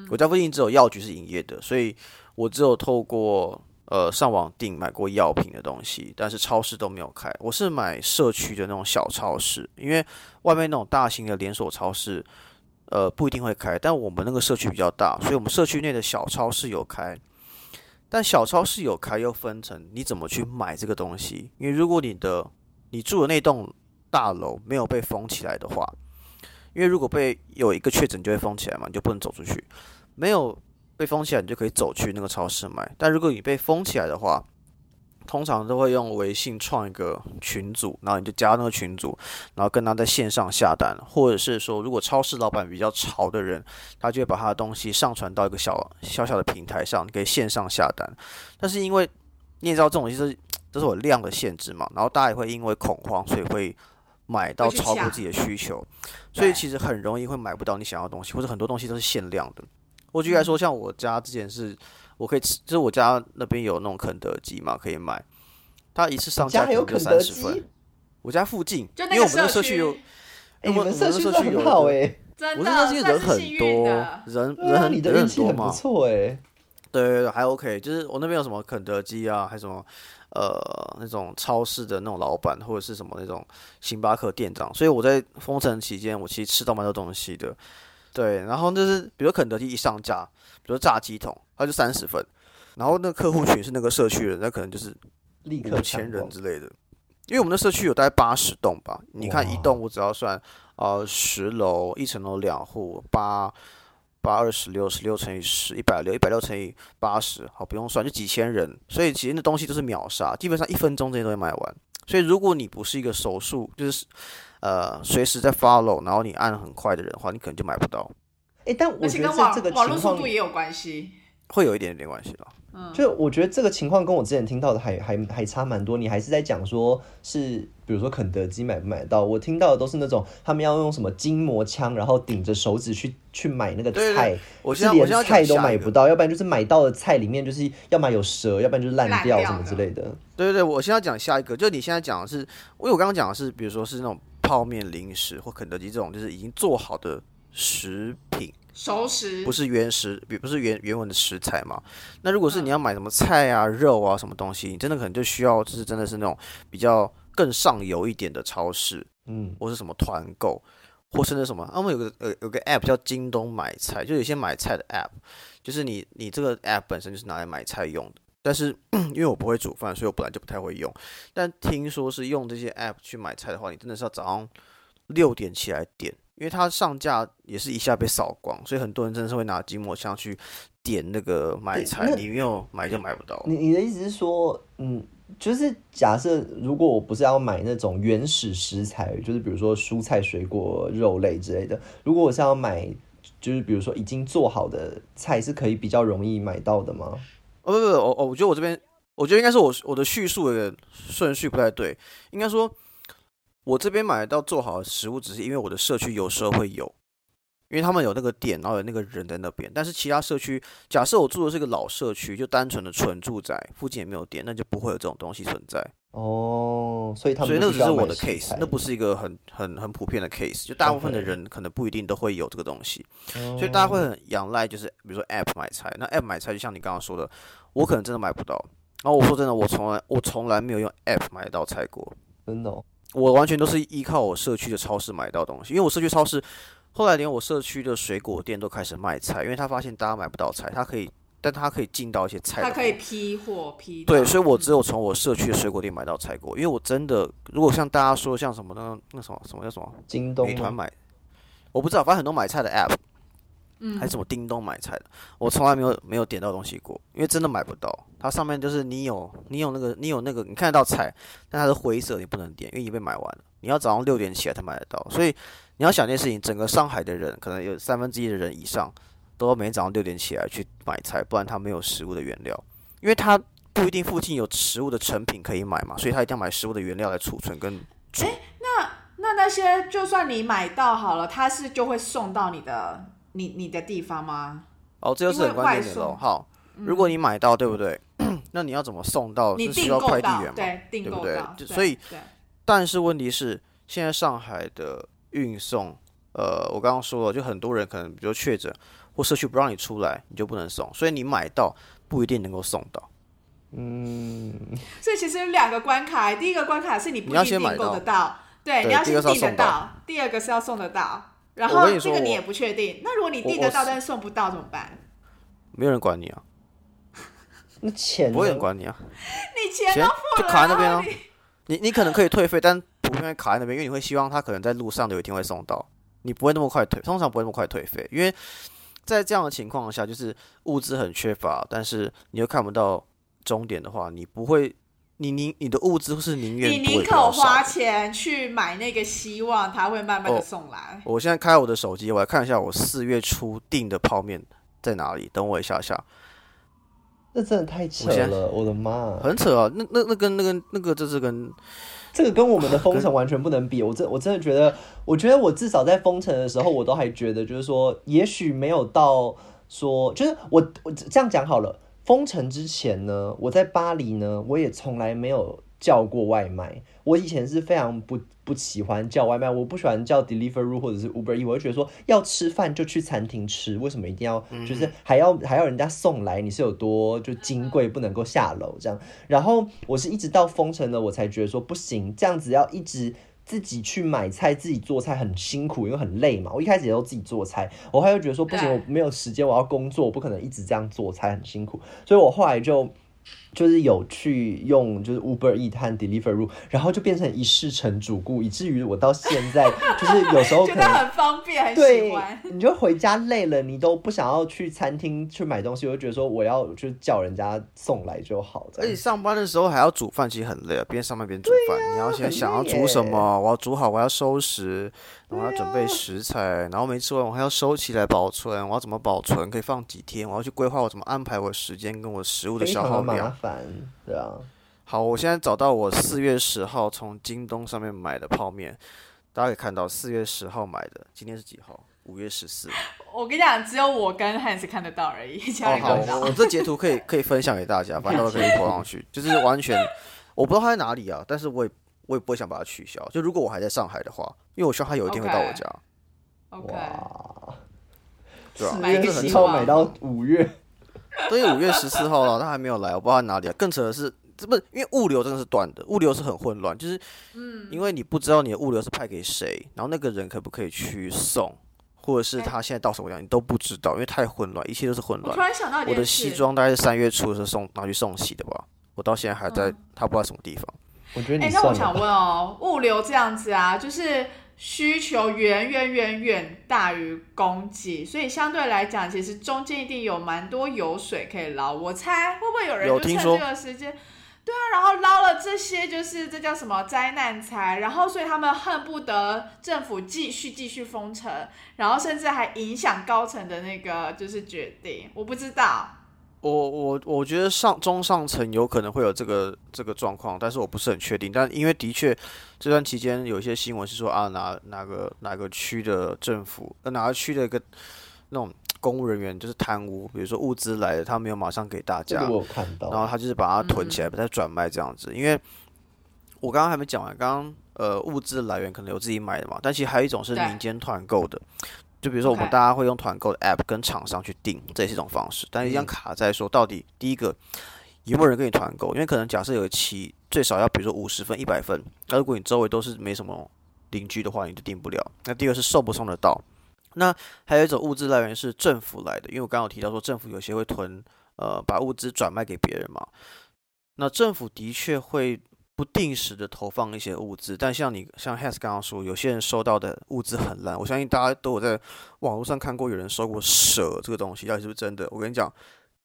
我家附近只有药局是营业的，所以我只有透过呃上网订买过药品的东西，但是超市都没有开。我是买社区的那种小超市，因为外面那种大型的连锁超市呃不一定会开，但我们那个社区比较大，所以我们社区内的小超市有开。但小超市有开，又分成你怎么去买这个东西。因为如果你的你住的那栋大楼没有被封起来的话，因为如果被有一个确诊就会封起来嘛，你就不能走出去。没有被封起来，你就可以走去那个超市买。但如果你被封起来的话，通常都会用微信创一个群组，然后你就加那个群组，然后跟他在线上下单，或者是说，如果超市老板比较潮的人，他就会把他的东西上传到一个小小小的平台上，可以线上下单。但是因为你也知道这种就是都是我量的限制嘛，然后大家也会因为恐慌，所以会买到超过自己的需求，所以其实很容易会买不到你想要的东西，或者很多东西都是限量的。我举例来说，像我家之前是。我可以吃，就是我家那边有那种肯德基嘛，可以买。他一次上架有三十份。我家附近，因为我们那个社区有，我们社区很好哎。真的，我是那人很多，人人很人很多嘛。不错哎。对对对，还 OK。就是我那边有什么肯德基啊，还什么呃那种超市的那种老板，或者是什么那种星巴克店长。所以我在封城期间，我其实吃到蛮多东西的。对，然后就是比如肯德基一上架。比如炸鸡桶，它就三十份，然后那客户群是那个社区人，那可能就是五千人之类的。因为我们的社区有大概八十栋吧，你看一栋我只要算呃十楼，一层楼两户，八八二十六，十六乘以十，一百六，一百六乘以八十，好不用算就几千人，所以其实那东西都是秒杀，基本上一分钟之内都会卖完。所以如果你不是一个手速就是呃随时在 follow，然后你按很快的人的话，你可能就买不到。哎，但我觉得这个网络速度也有关系，会有一点点关系了。嗯，就我觉得这个情况跟我之前听到的还还还差蛮多。你还是在讲说，是比如说肯德基买不买到？我听到的都是那种他们要用什么筋膜枪，然后顶着手指去去买那个菜，我是连菜都买不到，要不然就是买到的菜里面就是要么有蛇，要不然就是烂掉什么之类的。对对对，我现在讲下一个，就你现在讲的是，因为我刚刚讲的是，比如说是那种泡面、零食或肯德基这种，就是已经做好的。食品熟食不是原食，比不是原原文的食材嘛？那如果是你要买什么菜啊、肉啊什么东西，你真的可能就需要，就是真的是那种比较更上游一点的超市，嗯，或是什么团购，或甚至什么，他们有个呃有个 app 叫京东买菜，就有些买菜的 app，就是你你这个 app 本身就是拿来买菜用的。但是 [COUGHS] 因为我不会煮饭，所以我本来就不太会用。但听说是用这些 app 去买菜的话，你真的是要早上六点起来点。因为它上架也是一下被扫光，所以很多人真的是会拿筋膜枪去点那个买菜，你没有买就买不到。你你的意思是说，嗯，就是假设如果我不是要买那种原始食材，就是比如说蔬菜、水果、肉类之类的，如果我是要买，就是比如说已经做好的菜，是可以比较容易买到的吗？哦不不，我我我觉得我这边，我觉得应该是我我的叙述的顺序不太对，应该说。我这边买到做好的食物，只是因为我的社区有时候会有，因为他们有那个店，然后有那个人在那边。但是其他社区，假设我住的是个老社区，就单纯的纯住宅，附近也没有店，那就不会有这种东西存在。哦，所以他们所以那个只是我的 case，那不是一个很很很普遍的 case。就大部分的人可能不一定都会有这个东西，所以大家会很仰赖，就是比如说 app 买菜。那 app 买菜就像你刚刚说的，我可能真的买不到。然后我说真的，我从来我从来没有用 app 买到菜过，真的。我完全都是依靠我社区的超市买到东西，因为我社区超市后来连我社区的水果店都开始卖菜，因为他发现大家买不到菜，他可以，但他可以进到一些菜，他可以批货批。对，所以我只有从我社区的水果店买到菜果，因为我真的如果像大家说像什么那那什么什么叫什么京东、美团买，我不知道，反正很多买菜的 app。还是我叮咚买菜的，我从来没有没有点到东西过，因为真的买不到。它上面就是你有你有那个你有那个你看得到菜，但它是灰色，你不能点，因为已经被买完了。你要早上六点起来才买得到，所以你要想一件事情，整个上海的人可能有三分之一的人以上都每天早上六点起来去买菜，不然他没有食物的原料，因为他不一定附近有食物的成品可以买嘛，所以他一定要买食物的原料来储存跟。哎，那那些就算你买到好了，他是就会送到你的你你的地方吗？哦，这就是很关键的喽。好，如果你买到，对不对？[CLEARS THROAT] 那你要怎么送到？你需要快递员嘛？对，对不对？所以，但是问题是，现在上海的运送，呃，我刚刚说了，就很多人可能比如确诊或社区不让你出来，你就不能送，所以你买到不一定能够送到。嗯，所以其实有两个关卡，第一个关卡是你不一定订购得到，对，你要先订得到；第二个是要送得到。然后这个你也不确定。那如果你订得到但是送不到怎么办？没有人管你啊。[LAUGHS] 那钱不会人管你啊。你钱都付了，就卡在那边啊。你你可能可以退费，但普遍会卡在那边，因为你会希望他可能在路上有一天会送到，你不会那么快退，通常不会那么快退费，因为在这样的情况下，就是物资很缺乏，但是你又看不到。终点的话，你不会，你宁你的物资是宁愿你宁可花钱去买那个希望，它会慢慢的送来。我现在开我的手机，我来看一下我四月初订的泡面在哪里。等我一下下，那真的太扯了，我的妈，很扯啊！那那那跟那个那个这是跟这个跟我们的封城完全不能比。我真我真的觉得，我觉得我至少在封城的时候，我都还觉得就是说，也许没有到说，就是我我这样讲好了。封城之前呢，我在巴黎呢，我也从来没有叫过外卖。我以前是非常不不喜欢叫外卖，我不喜欢叫 Deliveroo 或者是 Uber E，我就觉得说要吃饭就去餐厅吃，为什么一定要就是还要还要人家送来？你是有多就金贵不能够下楼这样？然后我是一直到封城了，我才觉得说不行，这样子要一直。自己去买菜，自己做菜很辛苦，因为很累嘛。我一开始也都自己做菜，我后来又觉得说不行，我没有时间，我要工作，我不可能一直这样做菜，很辛苦。所以我后来就。就是有去用，就是 Uber E 和 Deliveroo，然后就变成一世成主顾，以至于我到现在就是有时候 [LAUGHS] 觉得很方便，很喜欢。你就回家累了，你都不想要去餐厅去买东西，我就觉得说我要就叫人家送来就好。而且上班的时候还要煮饭，其实很累啊，边上班边煮饭。你要先想要煮什么，我要煮好，我要收拾。我要准备食材，然后没吃完我还要收起来保存。我要怎么保存？可以放几天？我要去规划我怎么安排我的时间跟我食物的消耗量。对啊。好，我现在找到我四月十号从京东上面买的泡面，大家可以看到四月十号买的。今天是几号？五月十四。我跟你讲，只有我跟汉斯看得到而已。[LAUGHS] 哦，好，我这截图可以可以分享给大家，反正都可以拖上去。[LAUGHS] 就是完全我不知道它在哪里啊，但是我也。我也不会想把它取消。就如果我还在上海的话，因为我希望它有一天会到我家。哇，对啊，四月十号买到五月，都有五月十四号了，他还没有来，我不知道他哪里啊。更扯的是，这不是因为物流真的是断的，物流是很混乱，就是嗯，因为你不知道你的物流是派给谁，然后那个人可不可以去送，或者是他现在到什么样，你都不知道，因为太混乱，一切都是混乱。突然想到，我的西装大概是三月初的时候送拿去送洗的吧，我到现在还在，他不知道什么地方。我觉得，哎，那我想问哦，物流这样子啊，就是需求远远远远大于供给，所以相对来讲，其实中间一定有蛮多油水可以捞。我猜会不会有人就趁这个时间，对啊，然后捞了这些，就是这叫什么灾难财，然后所以他们恨不得政府继续继续封城，然后甚至还影响高层的那个就是决定，我不知道。我我我觉得上中上层有可能会有这个这个状况，但是我不是很确定。但因为的确这段期间有一些新闻是说啊哪哪个哪个区的政府呃哪个区的一个那种公务人员就是贪污，比如说物资来了他没有马上给大家，我看到，然后他就是把它囤起来，把它转卖这样子。因为我刚刚还没讲完，刚刚呃物资来源可能有自己买的嘛，但其实还有一种是民间团购的。就比如说，我们大家会用团购的 App 跟厂商去订，这也是一种方式。但一样卡在说，到底第一个有没有人跟你团购？因为可能假设有期最少要，比如说五十份、一百份。那如果你周围都是没什么邻居的话，你就订不了。那第二是送不送得到？那还有一种物资来源是政府来的，因为我刚刚有提到说，政府有些会囤，呃，把物资转卖给别人嘛。那政府的确会。不定时的投放一些物资，但像你像 Has 刚刚说，有些人收到的物资很烂。我相信大家都有在网络上看过有人收过蛇这个东西，到底是不是真的？我跟你讲，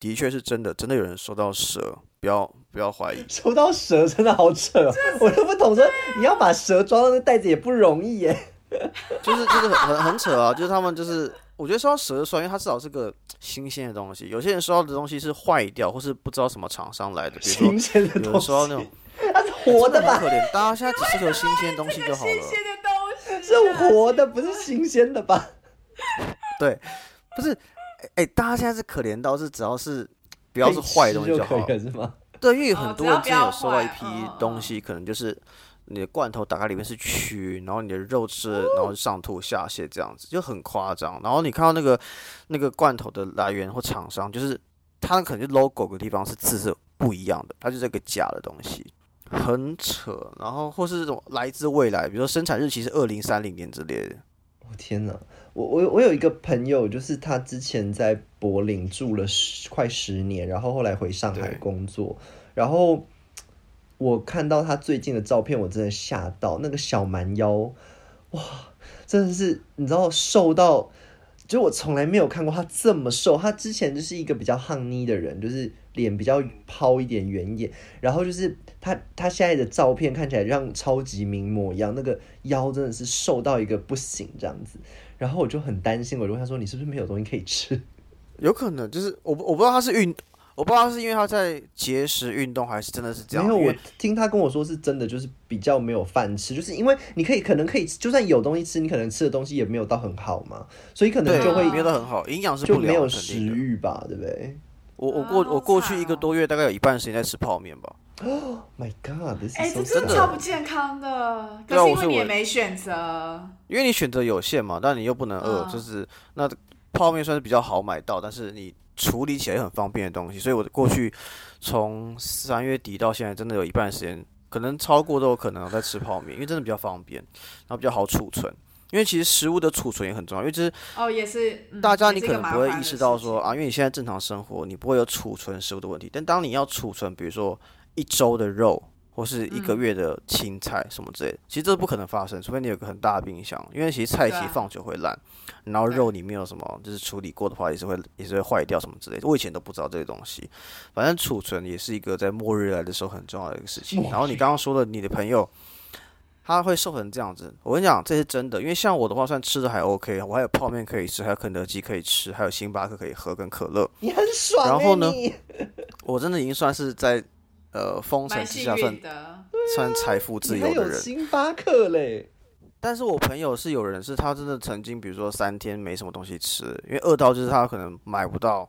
的确是真的，真的有人收到蛇，不要不要怀疑。[LAUGHS] 收到蛇真的好扯，我都不懂说你要把蛇装到那袋子也不容易耶。就是就是很很扯啊，就是他们就是我觉得收到蛇算，因为它至少是个新鲜的东西。有些人收到的东西是坏掉，或是不知道什么厂商来的，比如说有人收到那种。活的吧？可怜，大家现在只适合新鲜东西就好了。新鲜的东西，是活的，不是新鲜的吧？对，不是，哎，大家现在是可怜到是只要是不要是坏东西就好，是吗？对，因为很多人之前有收到一批东西，可能就是你的罐头打开里面是蛆，然后你的肉吃，然后上吐下泻这样子，就很夸张。然后你看到那个那个罐头的来源或厂商，就是它可能就 logo 的地方是字是不一样的，它就是一个假的东西，很扯。然后或是这种来自未来，比如说生产日期是二零三零年之类的。我天哪！我我我有一个朋友，就是他之前在柏林住了十快十年，然后后来回上海工作，然后我看到他最近的照片，我真的吓到，那个小蛮腰，哇，真的是你知道瘦到。就我从来没有看过他这么瘦，他之前就是一个比较憨妮的人，就是脸比较抛一点圆一点，然后就是他他现在的照片看起来像超级名模一样，那个腰真的是瘦到一个不行这样子，然后我就很担心，我就问他说：“你是不是没有东西可以吃？”有可能就是我我不知道他是运。我不知道是因为他在节食运动，还是真的是这样。没有，我听他跟我说是真的，就是比较没有饭吃，就是因为你可以可能可以，就算有东西吃，你可能吃的东西也没有到很好嘛，所以可能就会没有到很好，营养是就没有食欲吧，对不对？我我过我过去一个多月，大概有一半时间在吃泡面吧。[GASPS] Oh my god！哎，这真的超不健康的。可是因为你也没选择，因为你选择有限嘛，但你又不能饿，就是那泡面算是比较好买到，但是你。处理起来也很方便的东西，所以我过去从三月底到现在，真的有一半时间，可能超过都有可能在吃泡面，因为真的比较方便，然后比较好储存。因为其实食物的储存也很重要，因为这是哦，也是大家你可能不会意识到说啊，因为你现在正常生活，你不会有储存食物的问题。但当你要储存，比如说一周的肉。或是一个月的青菜什么之类的，其实这不可能发生，除非你有个很大的冰箱，因为其实菜其实放久会烂，然后肉里面有什么就是处理过的话也是会也是会坏掉什么之类的。我以前都不知道这些东西，反正储存也是一个在末日来的时候很重要的一个事情。然后你刚刚说的你的朋友他会瘦成这样子，我跟你讲这是真的，因为像我的话算吃的还 OK，我还有泡面可以吃，还有肯德基可以吃，还有星巴克可以喝跟可乐，你很爽。然后呢，我真的已经算是在。呃，封城之下算算财富自由的人，星巴克嘞。但是我朋友是有人是他真的曾经，比如说三天没什么东西吃，因为饿到就是他可能买不到，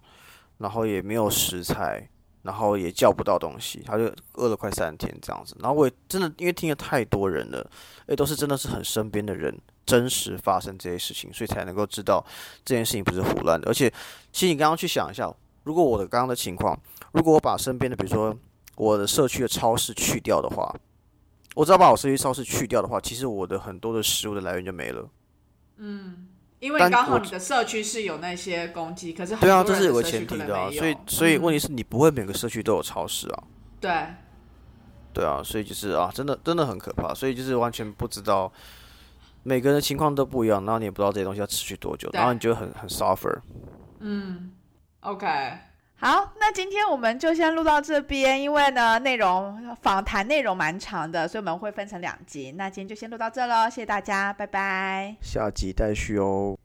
然后也没有食材，然后也叫不到东西，他就饿了快三天这样子。然后我也真的因为听了太多人了，哎，都是真的是很身边的人真实发生这些事情，所以才能够知道这件事情不是胡乱的。而且，其实你刚刚去想一下，如果我的刚刚的情况，如果我把身边的比如说。我的社区的超市去掉的话，我只要把我社区超市去掉的话，其实我的很多的食物的来源就没了。嗯，因为刚好你的社区是有那些攻击，可是对啊，这是有个前提的啊。所以，所以问题是你不会每个社区都有超市啊。对，对啊，所以就是啊，真的真的很可怕。所以就是完全不知道每个人的情况都不一样，然后你也不知道这些东西要持续多久，然后你就很很 suffer。嗯，OK。好，那今天我们就先录到这边，因为呢，内容访谈内容蛮长的，所以我们会分成两集。那今天就先录到这喽，谢谢大家，拜拜，下集待续哦。